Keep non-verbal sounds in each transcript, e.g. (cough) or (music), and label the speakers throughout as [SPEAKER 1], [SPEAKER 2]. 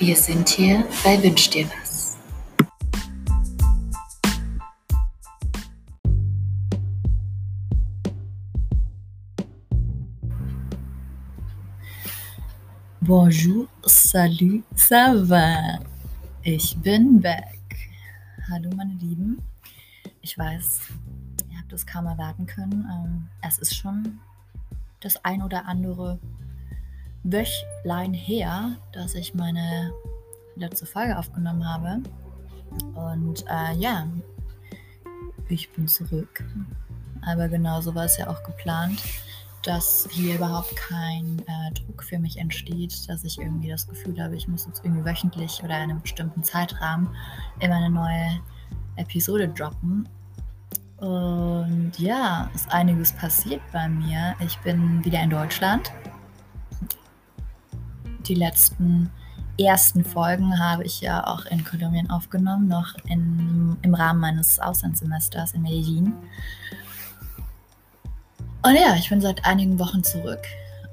[SPEAKER 1] Wir sind hier bei Wünsch dir was.
[SPEAKER 2] Bonjour, salut, ça va? Ich bin back. Hallo meine Lieben. Ich weiß, ihr habt es kaum erwarten können. Ähm, es ist schon das ein oder andere Wöchlein her, dass ich meine letzte Folge aufgenommen habe. Und äh, ja, ich bin zurück. Aber genauso war es ja auch geplant, dass hier überhaupt kein äh, Druck für mich entsteht, dass ich irgendwie das Gefühl habe, ich muss jetzt irgendwie wöchentlich oder in einem bestimmten Zeitrahmen immer eine neue Episode droppen. Und ja, ist einiges passiert bei mir. Ich bin wieder in Deutschland die letzten ersten Folgen habe ich ja auch in Kolumbien aufgenommen, noch in, im Rahmen meines Auslandssemesters in Medellin. Und ja, ich bin seit einigen Wochen zurück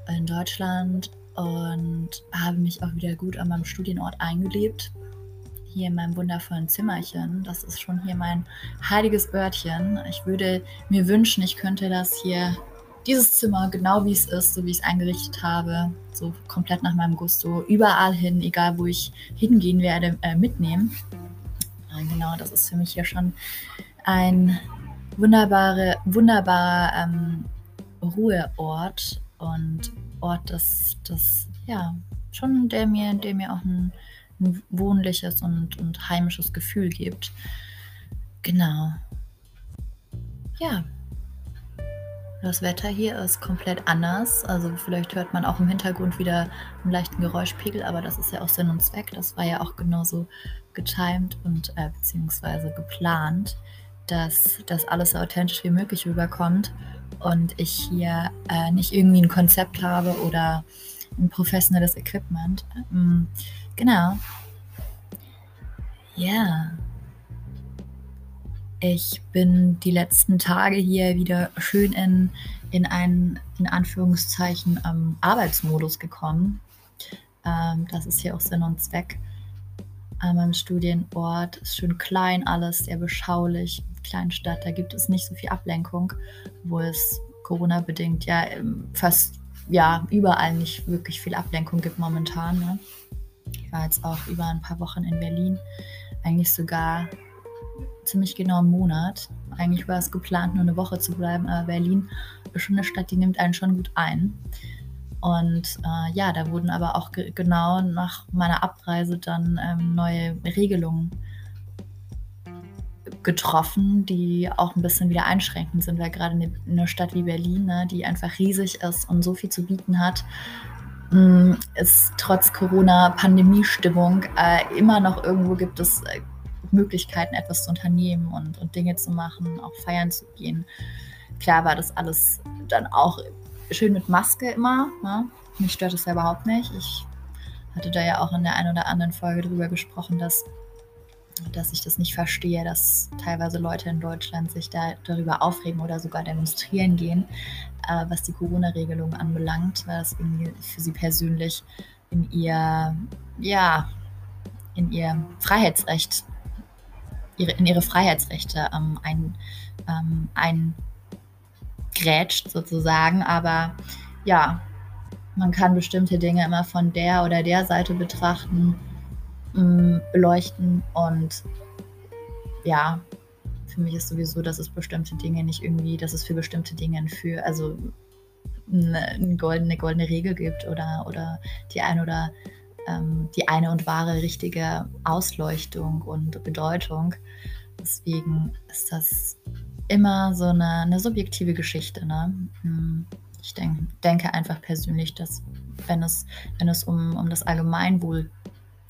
[SPEAKER 2] in Deutschland und habe mich auch wieder gut an meinem Studienort eingelebt. Hier in meinem wundervollen Zimmerchen. Das ist schon hier mein heiliges Örtchen. Ich würde mir wünschen, ich könnte das hier dieses Zimmer, genau wie es ist, so wie ich es eingerichtet habe, so komplett nach meinem Gusto, überall hin, egal wo ich hingehen werde, äh, mitnehmen. Und genau, das ist für mich hier schon ein wunderbare, wunderbarer ähm, Ruheort und Ort, das, das, ja, schon der mir, der mir auch ein, ein wohnliches und, und heimisches Gefühl gibt. Genau. Ja, das Wetter hier ist komplett anders. Also vielleicht hört man auch im Hintergrund wieder einen leichten Geräuschpegel, aber das ist ja auch Sinn und Zweck. Das war ja auch genauso getimed und äh, beziehungsweise geplant, dass das alles so authentisch wie möglich rüberkommt und ich hier äh, nicht irgendwie ein Konzept habe oder ein professionelles Equipment. Ähm, genau. Ja. Ich bin die letzten Tage hier wieder schön in, in einen, in Anführungszeichen, ähm, Arbeitsmodus gekommen. Ähm, das ist hier auch Sinn und Zweck an meinem Studienort. Ist schön klein alles, sehr beschaulich. Kleinstadt, da gibt es nicht so viel Ablenkung, wo es Corona-bedingt ja ähm, fast ja, überall nicht wirklich viel Ablenkung gibt momentan. Ne? Ich war jetzt auch über ein paar Wochen in Berlin, eigentlich sogar ziemlich genau einen Monat. Eigentlich war es geplant, nur eine Woche zu bleiben, aber Berlin ist schon eine Stadt, die nimmt einen schon gut ein. Und äh, ja, da wurden aber auch ge genau nach meiner Abreise dann ähm, neue Regelungen getroffen, die auch ein bisschen wieder einschränkend sind, weil gerade eine, Stadt wie Berlin, ne, die einfach riesig ist und so viel zu bieten hat, mm, ist trotz Corona-Pandemie-Stimmung äh, immer noch irgendwo gibt es äh, Möglichkeiten, etwas zu unternehmen und, und Dinge zu machen, auch feiern zu gehen. Klar war das alles dann auch schön mit Maske immer. Ne? Mich stört es ja überhaupt nicht. Ich hatte da ja auch in der einen oder anderen Folge drüber gesprochen, dass, dass ich das nicht verstehe, dass teilweise Leute in Deutschland sich da darüber aufregen oder sogar demonstrieren gehen, äh, was die Corona-Regelung anbelangt, weil das irgendwie für sie persönlich in ihr, ja, in ihr Freiheitsrecht ihre, in ihre Freiheitsrechte ähm, ein, ähm, eingrätscht sozusagen. Aber ja, man kann bestimmte Dinge immer von der oder der Seite betrachten, mh, beleuchten und ja, für mich ist sowieso, dass es bestimmte Dinge nicht irgendwie, dass es für bestimmte Dinge für, also eine, eine, goldene, goldene Regel gibt oder, oder die ein oder ähm, die eine und wahre richtige Ausleuchtung und Bedeutung. Deswegen ist das immer so eine, eine subjektive Geschichte. Ne? Hm, ich denk, denke einfach persönlich, dass wenn es, wenn es um, um das Allgemeinwohl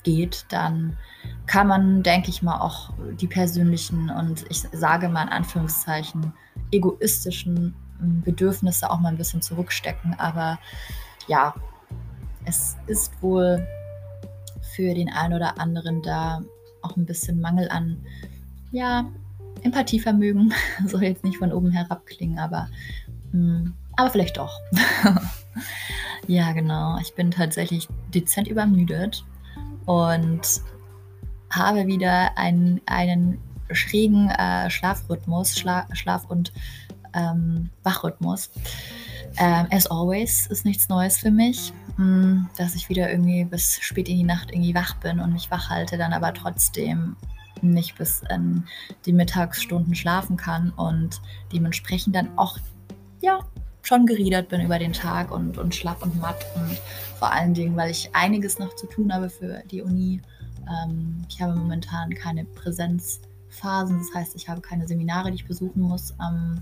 [SPEAKER 2] geht, dann kann man, denke ich mal, auch die persönlichen und ich sage mal in Anführungszeichen egoistischen hm, Bedürfnisse auch mal ein bisschen zurückstecken. Aber ja, es ist wohl für den einen oder anderen da auch ein bisschen Mangel an, ja, Empathievermögen. (laughs) Soll jetzt nicht von oben herab klingen, aber, mh, mm, aber vielleicht doch. (laughs) ja, genau. Ich bin tatsächlich dezent übermüdet und habe wieder einen, einen schrägen äh, Schlafrhythmus, Schla Schlaf- und ähm, Wachrhythmus. Ähm, as always ist nichts Neues für mich, hm, dass ich wieder irgendwie bis spät in die Nacht irgendwie wach bin und mich wach halte, dann aber trotzdem nicht bis in die Mittagsstunden schlafen kann und dementsprechend dann auch ja schon geriedert bin über den Tag und, und schlapp und matt und vor allen Dingen, weil ich einiges noch zu tun habe für die Uni. Ähm, ich habe momentan keine Präsenzphasen, das heißt, ich habe keine Seminare, die ich besuchen muss. Ähm,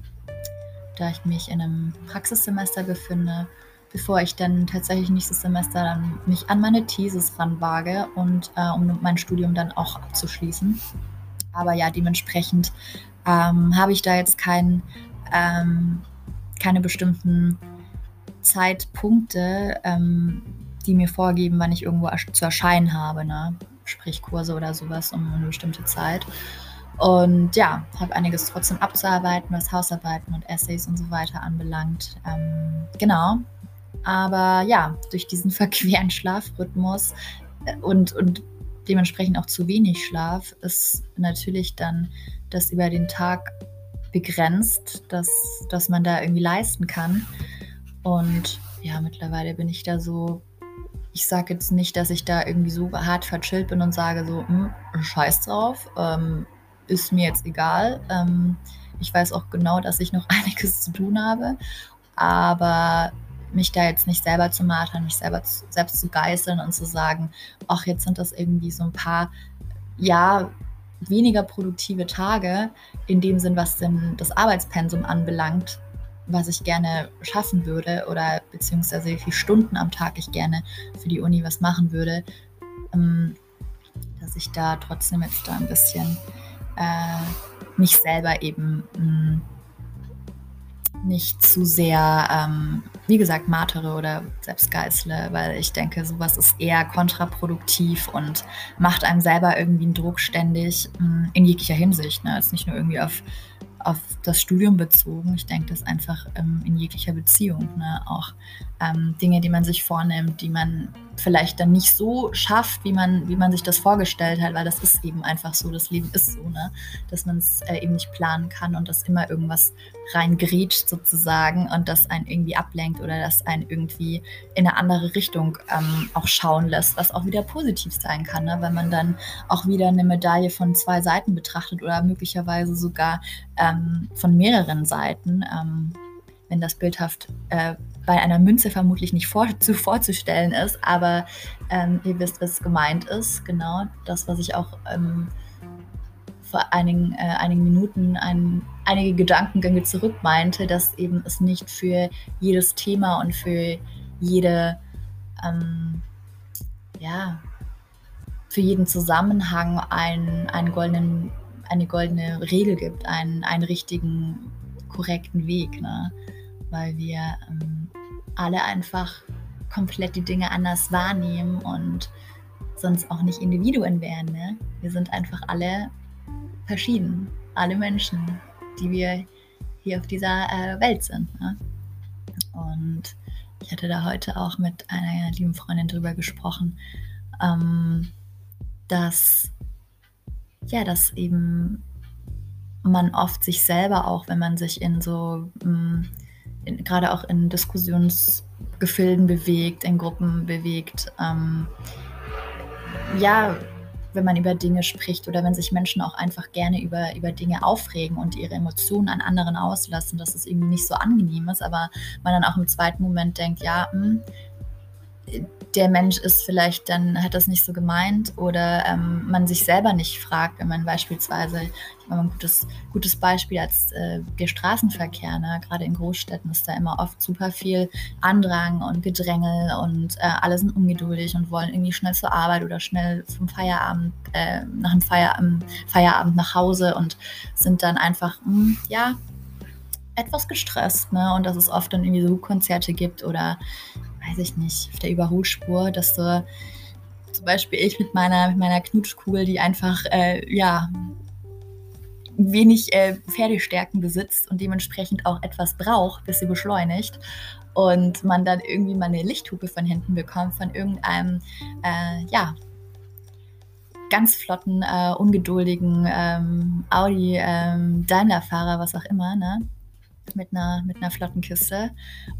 [SPEAKER 2] da ich mich in einem Praxissemester befinde, bevor ich dann tatsächlich nächstes Semester dann mich an meine Thesis ranwage und äh, um mein Studium dann auch abzuschließen. Aber ja, dementsprechend ähm, habe ich da jetzt kein, ähm, keine bestimmten Zeitpunkte, ähm, die mir vorgeben, wann ich irgendwo zu erscheinen habe, ne? sprich Kurse oder sowas um eine bestimmte Zeit. Und ja, habe einiges trotzdem abzuarbeiten, was Hausarbeiten und Essays und so weiter anbelangt. Ähm, genau. Aber ja, durch diesen (laughs) verqueren Schlafrhythmus äh, und, und dementsprechend auch zu wenig Schlaf ist natürlich dann das über den Tag begrenzt, dass, dass man da irgendwie leisten kann. Und ja, mittlerweile bin ich da so ich sage jetzt nicht, dass ich da irgendwie so hart verchillt bin und sage so, hm, scheiß drauf, ähm, ist mir jetzt egal. Ähm, ich weiß auch genau, dass ich noch (laughs) einiges zu tun habe, aber mich da jetzt nicht selber zu martern, mich selber zu, selbst zu geißeln und zu sagen, ach, jetzt sind das irgendwie so ein paar, ja, weniger produktive Tage in dem Sinn, was denn das Arbeitspensum anbelangt, was ich gerne schaffen würde oder beziehungsweise wie viele Stunden am Tag ich gerne für die Uni was machen würde, ähm, dass ich da trotzdem jetzt da ein bisschen äh, mich selber eben mh, mm, nicht zu sehr, ähm, wie gesagt, martere oder selbst geißle, weil ich denke, sowas ist eher kontraproduktiv und macht einem selber irgendwie einen Druck ständig mh, mm, in jeglicher Hinsicht. Ne? Jetzt nicht nur irgendwie auf auf das Studium bezogen. Ich denke das einfach ähm, in jeglicher Beziehung. Ne? Auch ähm, Dinge, die man sich vornimmt, die man vielleicht dann nicht so schafft, wie man, wie man sich das vorgestellt hat, weil das ist eben einfach so, das Leben ist so, ne? dass man es äh, eben nicht planen kann und dass immer irgendwas reingrätscht sozusagen und das einen irgendwie ablenkt oder das einen irgendwie in eine andere Richtung ähm, auch schauen lässt, was auch wieder positiv sein kann, ne? wenn man dann auch wieder eine Medaille von zwei Seiten betrachtet oder möglicherweise sogar ähm, von mehreren Seiten. Ähm, wenn das bildhaft äh, bei einer Münze vermutlich nicht vor, zu vorzustellen ist, aber ähm, ihr wisst, was gemeint ist. Genau das, was ich auch ähm, vor einigen, äh, einigen Minuten ein, einige Gedankengänge zurück meinte, dass eben es nicht für jedes Thema und für jede, ähm, ja, für jeden Zusammenhang einen, einen goldenen, eine goldene Regel gibt, einen, einen richtigen, korrekten Weg. Ne? Weil wir ähm, alle einfach komplett die Dinge anders wahrnehmen und sonst auch nicht Individuen wären. Ne? Wir sind einfach alle verschieden, alle Menschen, die wir hier auf dieser äh, Welt sind. Ne? Und ich hatte da heute auch mit einer lieben Freundin drüber gesprochen, ähm, dass ja, dass eben man oft sich selber auch, wenn man sich in so mh, mm, gerade auch in Diskussionsgefilden bewegt, in Gruppen bewegt. Ähm, ja, wenn man über Dinge spricht oder wenn sich Menschen auch einfach gerne über, über Dinge aufregen und ihre Emotionen an anderen auslassen, dass es irgendwie nicht so angenehm ist, aber man dann auch im zweiten Moment denkt, ja, mh, hm, der Mensch ist vielleicht dann, hat das nicht so gemeint oder ähm, man sich selber nicht fragt, wenn man beispielsweise, ich habe ein gutes, gutes Beispiel als äh, der Straßenverkehr, ne? gerade in Großstädten ist da immer oft super viel Andrang und Gedrängel und äh, alle sind ungeduldig und wollen irgendwie schnell zur Arbeit oder schnell zum Feierabend, äh, nach dem Feierabend, Feierabend nach Hause und sind dann einfach, mh, hm, ja, etwas gestresst, ne? Und dass es oft dann irgendwie so Konzerte gibt oder weiß ich nicht, auf der Überholspur, dass du zum Beispiel ich mit meiner, mit meiner Knutschkugel, die einfach, äh, ja, wenig äh, Pferdestärken besitzt und dementsprechend auch etwas braucht, bis sie beschleunigt. Und man dann irgendwie mal eine Lichthupe von hinten bekommt, von irgendeinem, äh, ja, ganz flotten, äh, ungeduldigen ähm, Audi, ähm, Daimler-Fahrer, was auch immer, ne? Mit einer, mit einer flotten Kiste.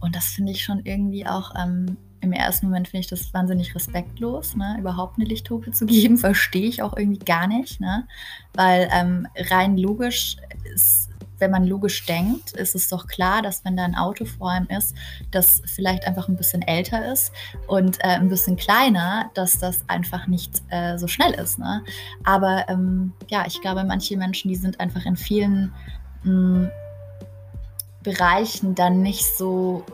[SPEAKER 2] Und das finde ich schon irgendwie auch ähm, im ersten Moment finde ich das wahnsinnig respektlos, ne? überhaupt eine Lichthupe zu (laughs) geben, verstehe ich auch irgendwie gar nicht, ne? weil ähm, rein logisch ist, wenn man logisch denkt, ist es doch klar, dass wenn da ein Auto vor einem ist, das vielleicht einfach ein bisschen älter ist und äh, ein bisschen kleiner, dass das einfach nicht äh, so schnell ist. Ne? Aber ähm, ja, ich glaube, manche Menschen, die sind einfach in vielen mh, hm, Bereichen dann nicht so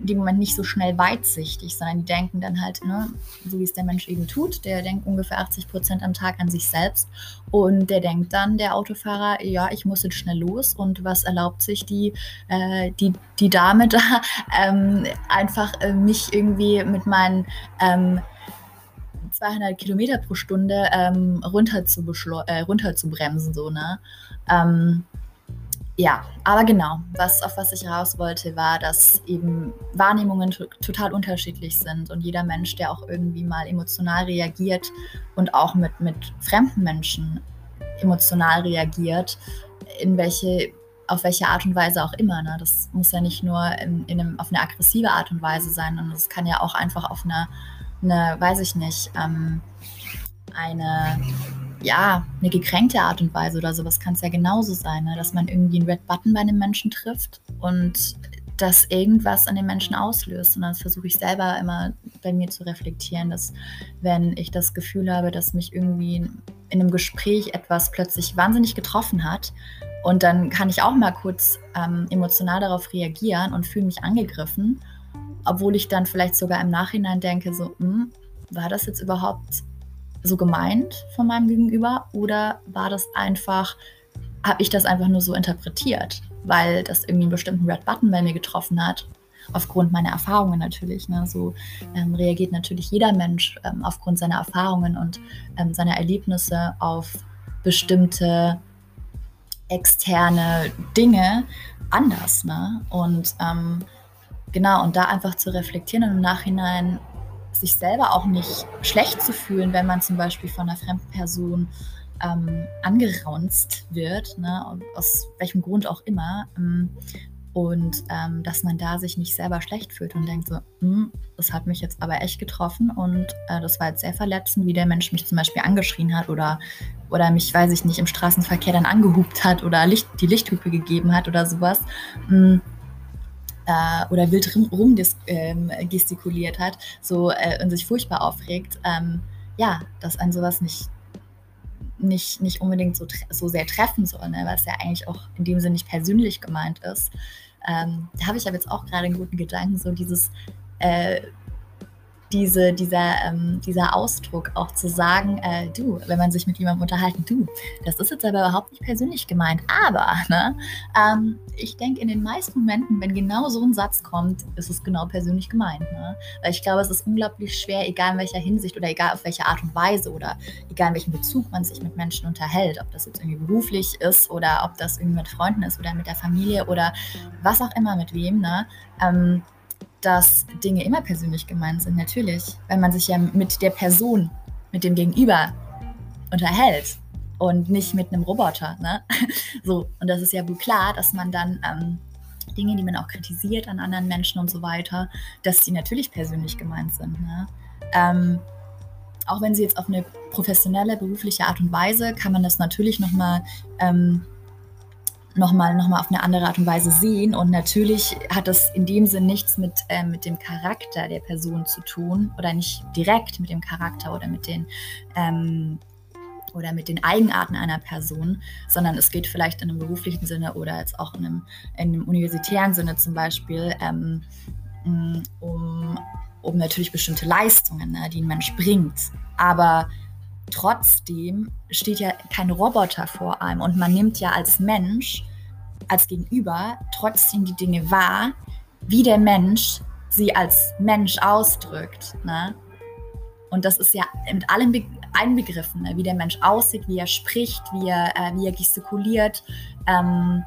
[SPEAKER 2] in dem Moment nicht so schnell weitsichtig, sondern die denken dann halt, ne, so wie es der Mensch eben tut, der denkt ungefähr 80 Prozent am Tag an sich selbst. Und der denkt dann, der Autofahrer, ja, ich muss jetzt schnell los. Und was erlaubt sich die, äh, die, die Dame da, (laughs) ähm, einfach äh, mich irgendwie mit meinen ähm, 200 Kilometer pro Stunde ähm, runter, zu äh, runter zu bremsen, so, ne? Ähm, ja, aber genau, was, auf was ich raus wollte, war, dass eben Wahrnehmungen total unterschiedlich sind und jeder Mensch, der auch irgendwie mal emotional reagiert und auch mit, mit fremden Menschen emotional reagiert, in welche, auf welche Art und Weise auch immer. Ne? Das muss ja nicht nur in, in einem, auf eine aggressive Art und Weise sein, sondern es kann ja auch einfach auf eine, eine weiß ich nicht, ähm, eine ja, eine gekränkte Art und Weise oder sowas kann es ja genauso sein, ne? dass man irgendwie einen Red Button bei einem Menschen trifft und das irgendwas an den Menschen auslöst. Und dann versuche ich selber immer bei mir zu reflektieren, dass wenn ich das Gefühl habe, dass mich irgendwie in einem Gespräch etwas plötzlich wahnsinnig getroffen hat, und dann kann ich auch mal kurz ähm, emotional darauf reagieren und fühle mich angegriffen, obwohl ich dann vielleicht sogar im Nachhinein denke, so, hm, war das jetzt überhaupt so gemeint von meinem Gegenüber oder war das einfach, habe ich das einfach nur so interpretiert, weil das irgendwie einen bestimmten Red Button bei mir getroffen hat, aufgrund meiner Erfahrungen natürlich. Ne? So ähm, reagiert natürlich jeder Mensch ähm, aufgrund seiner Erfahrungen und ähm, seiner Erlebnisse auf bestimmte externe Dinge anders. Ne? Und ähm, genau, und da einfach zu reflektieren und im Nachhinein sich selber auch nicht schlecht zu fühlen, wenn man zum Beispiel von einer fremden Person ähm, angeraunzt wird, ne, aus welchem Grund auch immer. Ähm, und ähm, dass man da sich nicht selber schlecht fühlt und denkt so, hm, das hat mich jetzt aber echt getroffen und äh, das war jetzt sehr verletzend, wie der Mensch mich zum Beispiel angeschrien hat oder, oder mich, weiß ich nicht, im Straßenverkehr dann angehupt hat oder Licht, die Lichthupe gegeben hat oder sowas. Hm, äh, oder wild rumgestikuliert ähm, hat so, äh, und sich furchtbar aufregt, ähm, ja, dass ein sowas nicht, nicht, nicht unbedingt so, so sehr treffen soll, ne? es ja eigentlich auch in dem Sinne nicht persönlich gemeint ist. Ähm, da habe ich aber jetzt auch gerade einen guten Gedanken, so dieses äh, diese, dieser, ähm, dieser Ausdruck auch zu sagen, äh, du, wenn man sich mit jemandem unterhalten, du, das ist jetzt aber überhaupt nicht persönlich gemeint, aber ne, ähm, ich denke, in den meisten Momenten, wenn genau so ein Satz kommt, ist es genau persönlich gemeint. Ne? Weil ich glaube, es ist unglaublich schwer, egal in welcher Hinsicht oder egal auf welche Art und Weise oder egal in welchem Bezug man sich mit Menschen unterhält, ob das jetzt irgendwie beruflich ist oder ob das irgendwie mit Freunden ist oder mit der Familie oder was auch immer mit wem, ne? Ähm, dass Dinge immer persönlich gemeint sind, natürlich, weil man sich ja mit der Person, mit dem Gegenüber unterhält und nicht mit einem Roboter. Ne? (laughs) So, und das ist ja wohl klar, dass man dann ähm, Dinge, die man auch kritisiert an anderen Menschen und so weiter, dass die natürlich persönlich gemeint sind. Ne? Ähm, auch wenn sie jetzt auf eine professionelle, berufliche Art und Weise, kann man das natürlich nochmal ähm, nochmal noch mal auf eine andere Art und Weise sehen. Und natürlich hat das in dem Sinn nichts mit, äh, mit dem Charakter der Person zu tun oder nicht direkt mit dem Charakter oder mit den ähm, oder mit den Eigenarten einer Person, sondern es geht vielleicht in einem beruflichen Sinne oder jetzt auch in einem, in einem universitären Sinne zum Beispiel ähm, mm, um, um natürlich bestimmte Leistungen, ne, die ein Mensch bringt. Aber trotzdem steht ja kein Roboter vor einem und man nimmt ja als Mensch, als Gegenüber trotzdem die Dinge wahr, wie der Mensch sie als Mensch ausdrückt. Ne? Und das ist ja mit allem Be einbegriffen, ne? wie der Mensch aussieht, wie er spricht, wie er, äh, wie er gestikuliert. Ähm,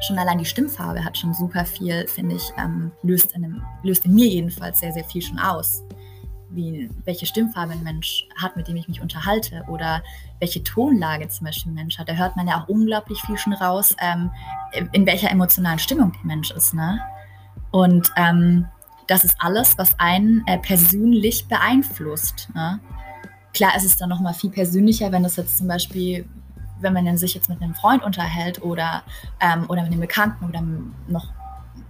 [SPEAKER 2] schon allein die Stimmfarbe hat schon super viel, finde ich, ähm, löst, in einem, löst in mir jedenfalls sehr, sehr viel schon aus wie, welche Stimmfarbe ein Mensch hat, mit dem ich mich unterhalte oder welche Tonlage zum Beispiel ein Mensch hat. Da hört man ja auch unglaublich viel schon raus, ähm, in welcher emotionalen Stimmung der Mensch ist. Ne? Und ähm, das ist alles, was einen äh, persönlich beeinflusst. Ne? Klar ist es dann nochmal viel persönlicher, wenn das jetzt zum Beispiel, wenn man sich jetzt mit einem Freund unterhält oder, ähm, oder mit einem Bekannten oder noch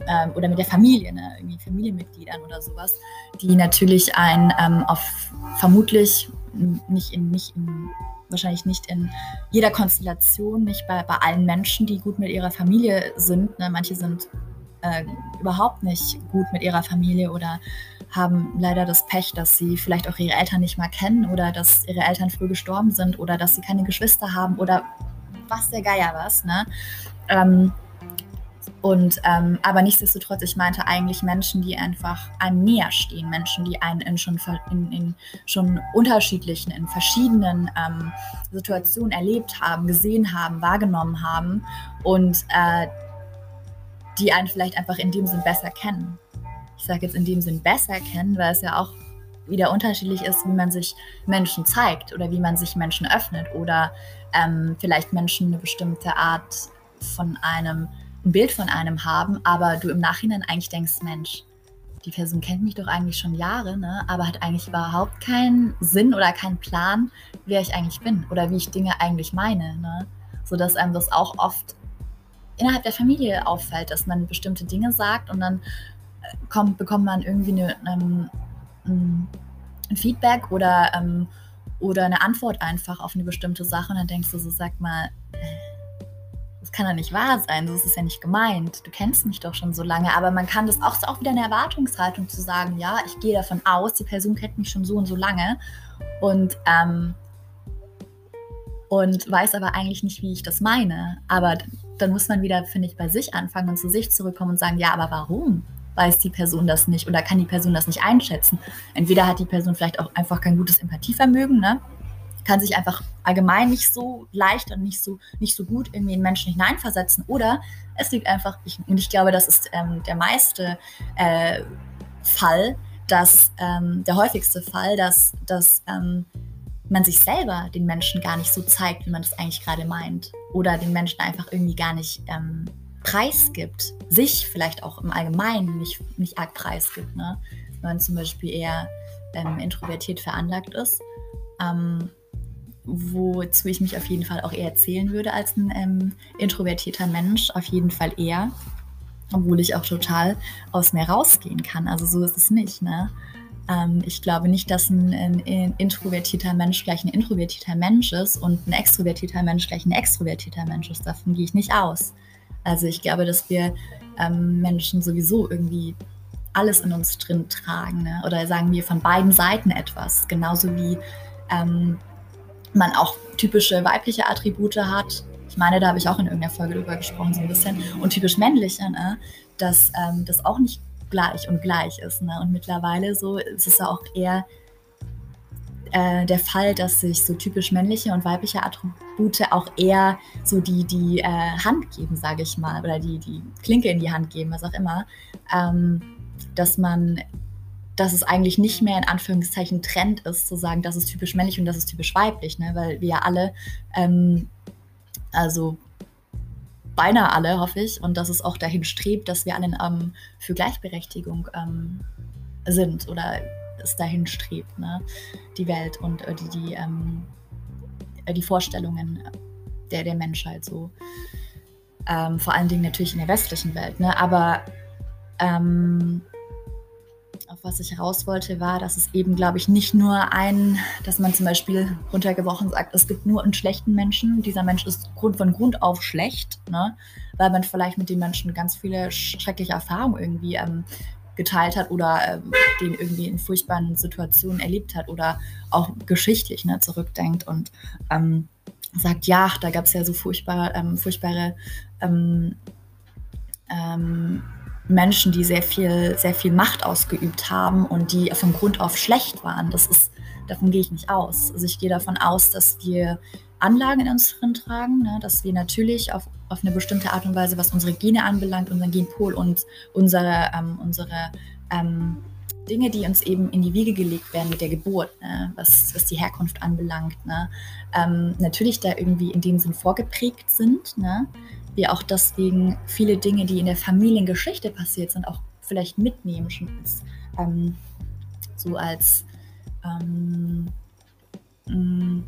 [SPEAKER 2] ähm, oder mit der Familie, ne? irgendwie Familienmitgliedern oder sowas, die natürlich einen ähm, auf vermutlich nicht in, nicht in, wahrscheinlich nicht in jeder Konstellation, nicht bei, bei allen Menschen, die gut mit ihrer Familie sind. Ne? Manche sind äh, überhaupt nicht gut mit ihrer Familie oder haben leider das Pech, dass sie vielleicht auch ihre Eltern nicht mal kennen oder dass ihre Eltern früh gestorben sind oder dass sie keine Geschwister haben oder was der Geier was. Ne? Ähm, und ähm, aber nichtsdestotrotz, ich meinte eigentlich Menschen, die einfach einem näher stehen, Menschen, die einen in schon, in, in schon unterschiedlichen, in verschiedenen ähm, Situationen erlebt haben, gesehen haben, wahrgenommen haben und äh, die einen vielleicht einfach in dem Sinn besser kennen. Ich sage jetzt in dem Sinn besser kennen, weil es ja auch wieder unterschiedlich ist, wie man sich Menschen zeigt oder wie man sich Menschen öffnet oder ähm, vielleicht Menschen eine bestimmte Art von einem ein Bild von einem haben, aber du im Nachhinein eigentlich denkst, Mensch, die Person kennt mich doch eigentlich schon Jahre, ne? aber hat eigentlich überhaupt keinen Sinn oder keinen Plan, wer ich eigentlich bin oder wie ich Dinge eigentlich meine. Ne? Sodass einem das auch oft innerhalb der Familie auffällt, dass man bestimmte Dinge sagt und dann äh, kommt, bekommt man irgendwie eine, eine, ein Feedback oder, ähm, oder eine Antwort einfach auf eine bestimmte Sache und dann denkst du so, sag mal, das kann doch nicht wahr sein, das ist ja nicht gemeint, du kennst mich doch schon so lange, aber man kann das auch, auch wieder eine Erwartungshaltung zu sagen, ja, ich gehe davon aus, die Person kennt mich schon so und so lange und, ähm, und weiß aber eigentlich nicht, wie ich das meine. Aber dann muss man wieder, finde ich, bei sich anfangen und zu sich zurückkommen und sagen, ja, aber warum? weiß die Person das nicht oder kann die Person das nicht einschätzen. Entweder hat die Person vielleicht auch einfach kein gutes Empathievermögen, ne? Kann sich einfach allgemein nicht so leicht und nicht so, nicht so gut irgendwie in Menschen hineinversetzen. Oder es liegt einfach, ich, und ich glaube, das ist ähm, der meiste äh, Fall, dass ähm, der häufigste Fall, dass, dass ähm, man sich selber den Menschen gar nicht so zeigt, wie man das eigentlich gerade meint. Oder den Menschen einfach irgendwie gar nicht ähm, preisgibt. Sich vielleicht auch im Allgemeinen nicht, nicht arg preisgibt. Ne? Wenn man zum Beispiel eher ähm, introvertiert veranlagt ist. Ähm, wozu ich mich auf jeden Fall auch eher zählen würde als ein ähm, introvertierter Mensch, auf jeden Fall eher, obwohl ich auch total aus mir rausgehen kann. Also so ist es nicht. Ne? Ähm, ich glaube nicht, dass ein, ein, introvertierter Mensch gleich ein introvertierter Mensch ist und ein extrovertierter Mensch gleich ein extrovertierter Mensch ist. Davon gehe ich nicht aus. Also ich glaube, dass wir ähm, Menschen sowieso irgendwie alles in uns drin tragen. Ne? Oder sagen wir von beiden Seiten etwas. Genauso wie ähm, man auch typische weibliche Attribute hat. Ich meine, da habe ich auch in irgendeiner Folge drüber gesprochen, so ein bisschen. Und typisch männliche, ne? dass ähm, das auch nicht gleich und gleich ist. Ne? Und mittlerweile so ist es auch eher äh, der Fall, dass sich so typisch männliche und weibliche Attribute auch eher so die, die äh, Hand geben, sage ich mal, oder die, die Klinke in die Hand geben, was auch immer. Ähm, dass man dass es eigentlich nicht mehr in Anführungszeichen Trend ist, zu sagen, das ist typisch männlich und das ist typisch weiblich, ne? weil wir alle, ähm, also beinahe alle, hoffe ich, und dass es auch dahin strebt, dass wir alle ähm, für Gleichberechtigung ähm, sind oder es dahin strebt, ne? die Welt und äh, die, die, ähm, äh, die Vorstellungen der, der Menschheit so. Ähm, vor allen Dingen natürlich in der westlichen Welt, ne? aber ähm, auf was ich heraus wollte, war, dass es eben, glaube ich, nicht nur ein, dass man zum Beispiel runtergebrochen sagt, es gibt nur einen schlechten Menschen. Dieser Mensch ist von Grund auf schlecht, ne? weil man vielleicht mit dem Menschen ganz viele schreckliche Erfahrungen irgendwie ähm, geteilt hat oder ähm, den irgendwie in furchtbaren Situationen erlebt hat oder auch geschichtlich ne, zurückdenkt und ähm, sagt, ja, da gab es ja so furchtbar, ähm, furchtbare ähm, ähm, Menschen, die sehr viel, sehr viel Macht ausgeübt haben und die von Grund auf schlecht waren. Das ist, davon gehe ich nicht aus. Also ich gehe davon aus, dass wir Anlagen in uns drin tragen, ne? dass wir natürlich auf, auf eine bestimmte Art und Weise, was unsere Gene anbelangt, unseren Genpol und unsere, ähm, unsere ähm, Dinge, die uns eben in die Wiege gelegt werden mit der Geburt, ne? was, was die Herkunft anbelangt, ne? ähm, natürlich da irgendwie in dem Sinn vorgeprägt sind. Ne? Wir auch deswegen viele Dinge, die in der Familiengeschichte passiert sind, auch vielleicht mitnehmen, schon als, ähm, so als ähm, mm,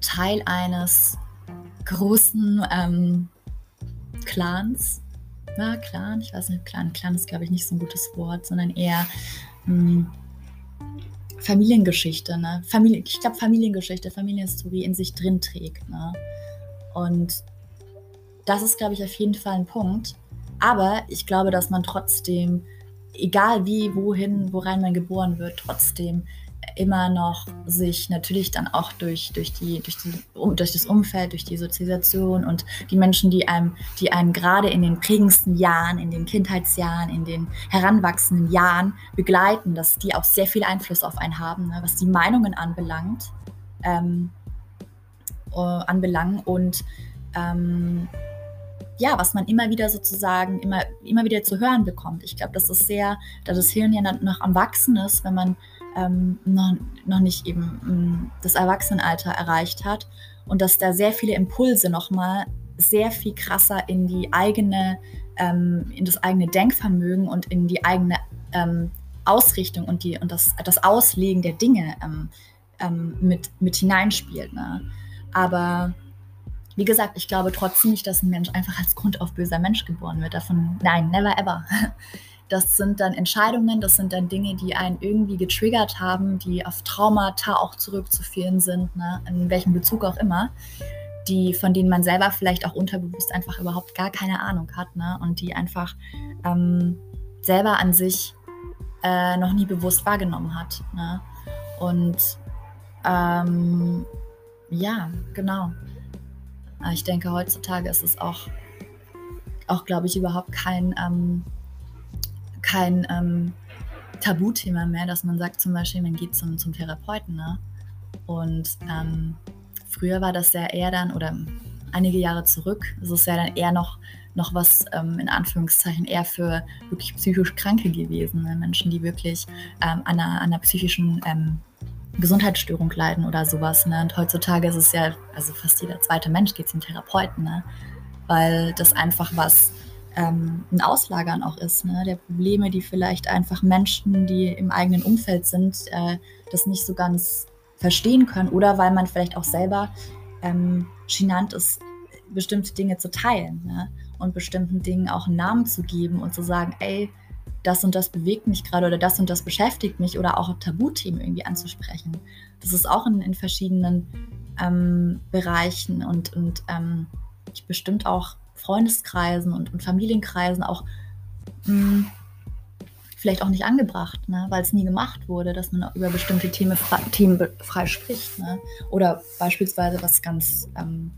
[SPEAKER 2] Teil eines großen ähm, Clans. Ja, Clan, ich weiß nicht, Clan, Clan ist, glaube ich, nicht so ein gutes Wort, sondern eher mh, hm, Familiengeschichte, ne? Familie, ich glaube, Familiengeschichte, Familienhistorie in sich drin trägt. Ne? Und das ist, glaube ich, auf jeden Fall ein Punkt. Aber ich glaube, dass man trotzdem, egal wie, wohin, worein man geboren wird, trotzdem immer noch sich natürlich dann auch durch, durch, die, durch, die, durch das Umfeld, durch die Sozialisation und die Menschen, die einem, die einem gerade in den prägendsten Jahren, in den Kindheitsjahren, in den heranwachsenden Jahren begleiten, dass die auch sehr viel Einfluss auf einen haben, ne, was die Meinungen anbelangt, ähm, äh, anbelangen und ähm, ja, was man immer wieder sozusagen immer, immer wieder zu hören bekommt. Ich glaube, das ist sehr, da das Hirn ja noch am Wachsen ist, wenn man ähm, noch, noch nicht eben ähm, das Erwachsenenalter erreicht hat und dass da sehr viele Impulse nochmal sehr viel krasser in die eigene, ähm, in das eigene Denkvermögen und in die eigene ähm, Ausrichtung und, die, und das, das Auslegen der Dinge ähm, ähm, mit, mit hineinspielt. Ne? Aber wie gesagt, ich glaube trotzdem nicht, dass ein Mensch einfach als Grund auf böser Mensch geboren wird. Davon, nein, never ever. (laughs) Das sind dann Entscheidungen, das sind dann Dinge, die einen irgendwie getriggert haben, die auf Traumata auch zurückzuführen sind, ne? in welchem Bezug auch immer, die, von denen man selber vielleicht auch unterbewusst einfach überhaupt gar keine Ahnung hat ne? und die einfach ähm, selber an sich äh, noch nie bewusst wahrgenommen hat. Ne? Und ähm, ja, genau. Ich denke, heutzutage ist es auch, auch glaube ich, überhaupt kein ähm, kein ähm, Tabuthema mehr, dass man sagt zum Beispiel, man geht zum, zum Therapeuten. Ne? Und ähm, früher war das ja eher dann, oder einige Jahre zurück, ist es ja dann eher noch, noch was ähm, in Anführungszeichen eher für wirklich psychisch Kranke gewesen. Ne? Menschen, die wirklich ähm, an, einer, an, einer, psychischen ähm, Gesundheitsstörung leiden oder sowas. Ne? Und heutzutage ist es ja, also fast jeder zweite Mensch geht zum Therapeuten, ne? weil das einfach was ähm, ein Auslagern auch ist, ne? der Probleme, die vielleicht einfach Menschen, die im eigenen Umfeld sind, äh, das nicht so ganz verstehen können oder weil man vielleicht auch selber ähm, genannt ist, bestimmte Dinge zu teilen ne? und bestimmten Dingen auch einen Namen zu geben und zu sagen, ey, das und das bewegt mich gerade oder das und das beschäftigt mich oder auch Tabuthemen irgendwie anzusprechen. Das ist auch in, in verschiedenen ähm, Bereichen und, und ähm, bestimmt auch Freundeskreisen und, und Familienkreisen auch mh, hm, vielleicht auch nicht angebracht, ne? weil es nie gemacht wurde, dass man über bestimmte Themen frei, Themen frei spricht. Ne? Oder beispielsweise was ganz ähm,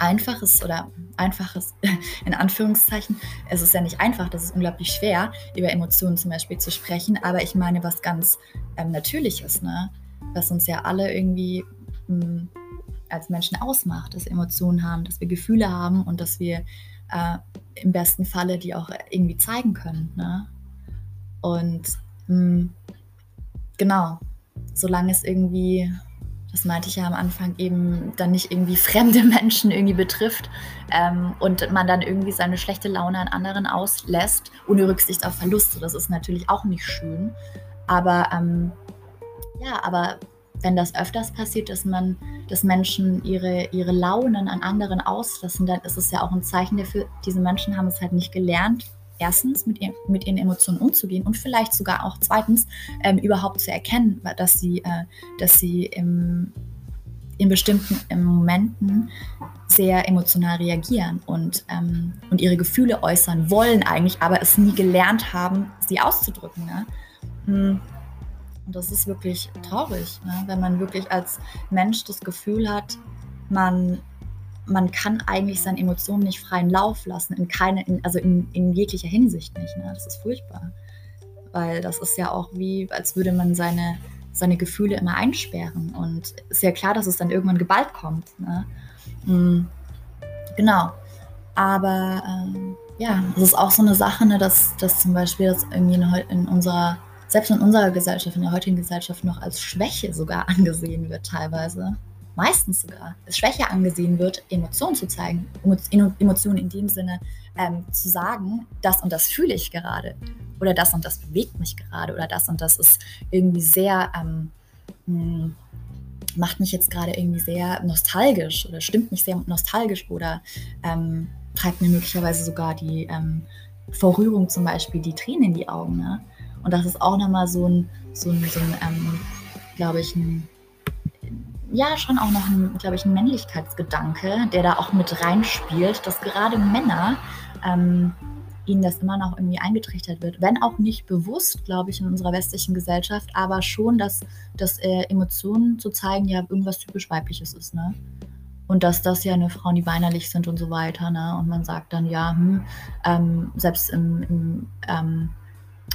[SPEAKER 2] Einfaches oder Einfaches (laughs) in Anführungszeichen. Es ist ja nicht einfach, das ist unglaublich schwer, über Emotionen zum Beispiel zu sprechen, aber ich meine was ganz ähm, Natürliches, ne? was uns ja alle irgendwie mh, hm, als Menschen ausmacht, dass wir Emotionen haben, dass wir Gefühle haben und dass wir äh, im besten Falle die auch irgendwie zeigen können. Ne? Und mh, hm, genau, solange es irgendwie, das meinte ich ja am Anfang, eben dann nicht irgendwie fremde (laughs) Menschen irgendwie betrifft ähm, und man dann irgendwie seine schlechte Laune an anderen auslässt, ohne Rücksicht auf Verluste. Das ist natürlich auch nicht schön. Aber ähm, ja, aber wenn das öfters passiert, dass man, dass Menschen ihre, ihre Launen an anderen auslassen, dann ist es ja auch ein Zeichen dafür, diese Menschen haben es halt nicht gelernt, erstens mit, ihr, mit ihren Emotionen umzugehen und vielleicht sogar auch zweitens ähm, überhaupt zu erkennen, dass sie, äh, dass sie im, in bestimmten Momenten sehr emotional reagieren und, ähm, und ihre Gefühle äußern wollen eigentlich, aber es nie gelernt haben, sie auszudrücken. Ne? Hm und das ist wirklich traurig, ne? wenn man wirklich als Mensch das Gefühl hat, man, man kann eigentlich seine Emotionen nicht freien Lauf lassen, in keine, in, also in, in jeglicher Hinsicht nicht. Ne? Das ist furchtbar. Weil das ist ja auch wie, als würde man seine, seine Gefühle immer einsperren. Und ist ja klar, dass es dann irgendwann geballt kommt. Ne? Mhm. Genau. Aber ähm, ja, das ist auch so eine Sache, ne, dass, dass zum Beispiel das irgendwie in, in unserer selbst in unserer Gesellschaft, in der heutigen Gesellschaft noch als Schwäche sogar (laughs) angesehen wird teilweise. Meistens sogar als Schwäche angesehen wird, Emotionen zu zeigen. Emotionen in dem Sinne ähm, zu sagen, das und das fühle ich gerade. Oder das und das bewegt mich gerade. Oder das und das ist irgendwie sehr, ähm, hm, macht mich jetzt gerade irgendwie sehr nostalgisch oder stimmt mich sehr nostalgisch oder ähm, treibt mir möglicherweise sogar die ähm, vor Rührung zum Beispiel die Tränen in die Augen. Ne? Und das ist auch nochmal so ein, so ein, so ein ähm, glaube ich, ein, ja, schon auch noch ein, glaube ich, ein Männlichkeitsgedanke, der da auch mit reinspielt, dass gerade Männer ähm, ihnen das immer noch irgendwie eingetrichtert wird. Wenn auch nicht bewusst, glaube ich, in unserer westlichen Gesellschaft, aber schon, dass, dass äh, Emotionen zu zeigen ja irgendwas typisch Weibliches ist. Ne? Und dass das ja eine Frauen, die weinerlich sind und so weiter. Ne? Und man sagt dann, ja, hm, ähm, selbst im, im ähm,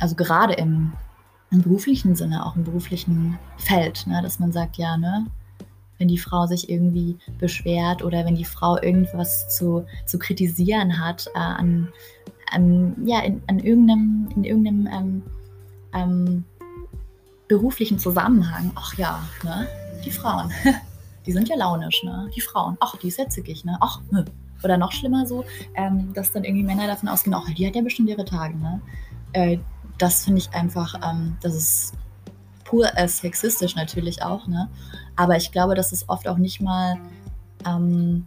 [SPEAKER 2] also gerade im, im, beruflichen Sinne, auch im beruflichen Feld, ne? dass man sagt, ja, ne, wenn die Frau sich irgendwie beschwert oder wenn die Frau irgendwas zu, zu kritisieren hat äh, an, an, ja, in, an irgendeinem, in irgendeinem ähm, ähm, beruflichen Zusammenhang, ach ja, ne, die Frauen. (laughs) die sind ja launisch, ne? Die Frauen, ach, die ist ja zickig, ne? Ach, ne. Oder noch schlimmer so, ähm, dass dann irgendwie Männer davon ausgehen, ach, die hat ja bestimmt ihre Tage, ne? Äh, das finde ich einfach, ähm, das ist pur äh, sexistisch natürlich auch, ne? Aber ich glaube, dass es oft auch nicht mal ähm,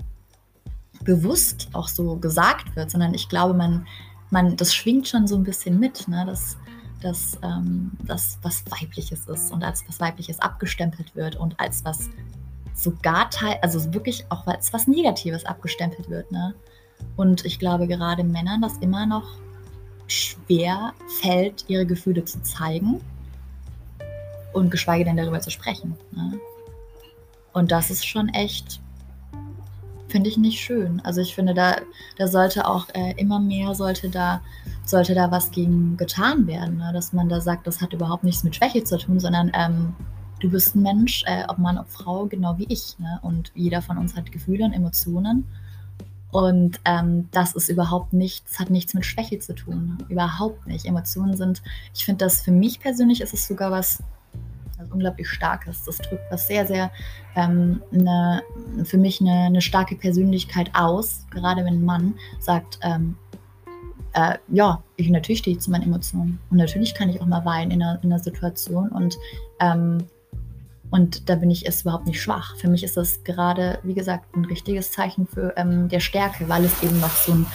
[SPEAKER 2] bewusst auch so gesagt wird, sondern ich glaube, man, man, das schwingt schon so ein bisschen mit, ne? Dass, dass ähm, das was Weibliches ist und als was Weibliches abgestempelt wird und als was sogar teil, also wirklich auch als was Negatives abgestempelt wird. Ne? Und ich glaube gerade Männern das immer noch schwer fällt, ihre Gefühle zu zeigen und geschweige denn darüber zu sprechen. Ne? Und das ist schon echt, finde ich nicht schön. Also ich finde, da, da sollte auch äh, immer mehr, sollte da, sollte da was gegen getan werden. Ne? Dass man da sagt, das hat überhaupt nichts mit Schwäche zu tun, sondern ähm, du bist ein Mensch, äh, ob Mann, ob Frau, genau wie ich. Ne? Und jeder von uns hat Gefühle und Emotionen. Und ähm, das ist überhaupt nichts, hat nichts mit Schwäche zu tun. Überhaupt nicht. Emotionen sind, ich finde das für mich persönlich ist es sogar was, was unglaublich Starkes. Das drückt was sehr, sehr ähm, eine, für mich eine, eine, starke Persönlichkeit aus. Gerade wenn ein Mann sagt, ähm, äh, ja, ich natürlich stehe ich zu meinen Emotionen. Und natürlich kann ich auch mal weinen in einer, in einer Situation. Und ähm, und da bin ich es überhaupt nicht schwach. Für mich ist das gerade, wie gesagt, ein richtiges Zeichen für ähm, der Stärke, weil es eben noch so ein,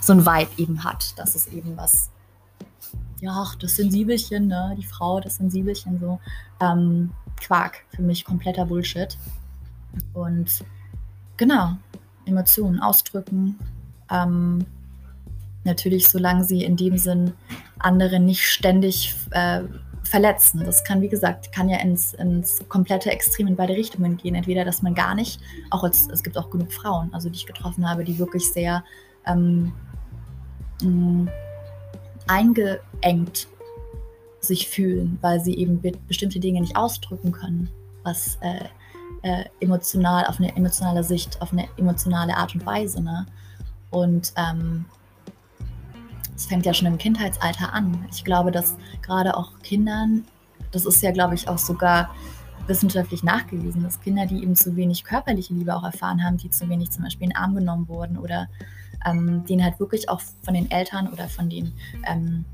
[SPEAKER 2] so ein Vibe eben hat. Das ist eben was, ja, das Sensibelchen, ne? die Frau, das Sensibelchen, so ähm, Quark. Für mich kompletter Bullshit. Und genau, Emotionen ausdrücken. Ähm, natürlich, solange sie in dem Sinn andere nicht ständig äh, verletzen. Das kann, wie gesagt, kann ja ins, ins komplette Extrem in beide Richtungen gehen. Entweder, dass man gar nicht, auch als, es gibt auch genug Frauen, also die ich getroffen habe, die wirklich sehr ähm, mh, eingeengt sich fühlen, weil sie eben bestimmte Dinge nicht ausdrücken können, was äh, äh, emotional, auf eine emotionale Sicht, auf eine emotionale Art und Weise. Ne? Und ähm, es fängt ja schon im Kindheitsalter an. Ich glaube, dass gerade auch Kindern, das ist ja, glaube ich, auch sogar wissenschaftlich nachgewiesen, dass Kinder, die eben zu wenig körperliche Liebe auch erfahren haben, die zu wenig zum Beispiel in den Arm genommen wurden oder ähm, denen halt wirklich auch von den Eltern oder von den, ähm,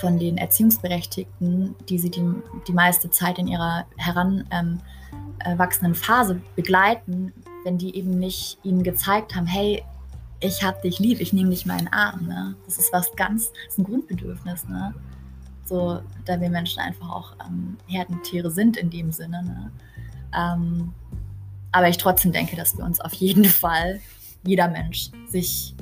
[SPEAKER 2] von den Erziehungsberechtigten, die sie die, die meiste Zeit in ihrer heranwachsenden ähm, Phase begleiten, wenn die eben nicht ihnen gezeigt haben, hey, ich hab dich lieb, ich nehme dich mal in den Arm. Ne? Das ist was ganz, das ist ein Grundbedürfnis. Ne? So, da wir Menschen einfach auch ähm, Herdentiere sind in dem Sinne. Ne? Ähm, aber ich trotzdem denke, dass wir uns auf jeden (laughs) Fall, jeder Mensch, sich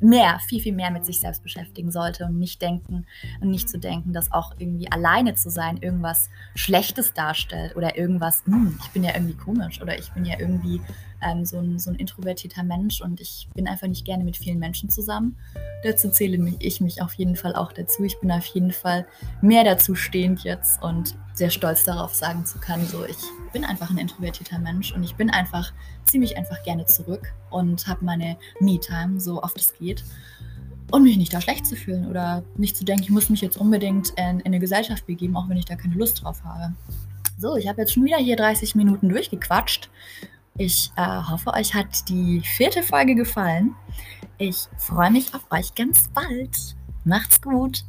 [SPEAKER 2] mehr, viel, viel mehr mit sich selbst beschäftigen sollte und nicht denken und nicht zu denken, dass auch irgendwie alleine zu sein irgendwas Schlechtes darstellt oder irgendwas, hm, ich bin ja irgendwie komisch oder ich bin ja irgendwie ähm, so, ein, so ein introvertierter Mensch und ich bin einfach nicht gerne mit vielen Menschen zusammen. Dazu zähle mich, ich mich auf jeden Fall auch dazu. Ich bin auf jeden Fall mehr dazu stehend jetzt und sehr stolz darauf sagen zu können, so ich bin einfach ein introvertierter Mensch und ich bin einfach, ziemlich einfach gerne zurück und habe meine Me-Time, so oft es geht und mich nicht da schlecht zu fühlen oder nicht zu denken, ich muss mich jetzt unbedingt in, in eine Gesellschaft begeben, auch wenn ich da keine Lust drauf habe. So, ich habe jetzt schon wieder hier 30 Minuten durchgequatscht. Ich äh, hoffe, euch hat die vierte Folge gefallen. Ich freue mich auf euch ganz bald. Macht's gut.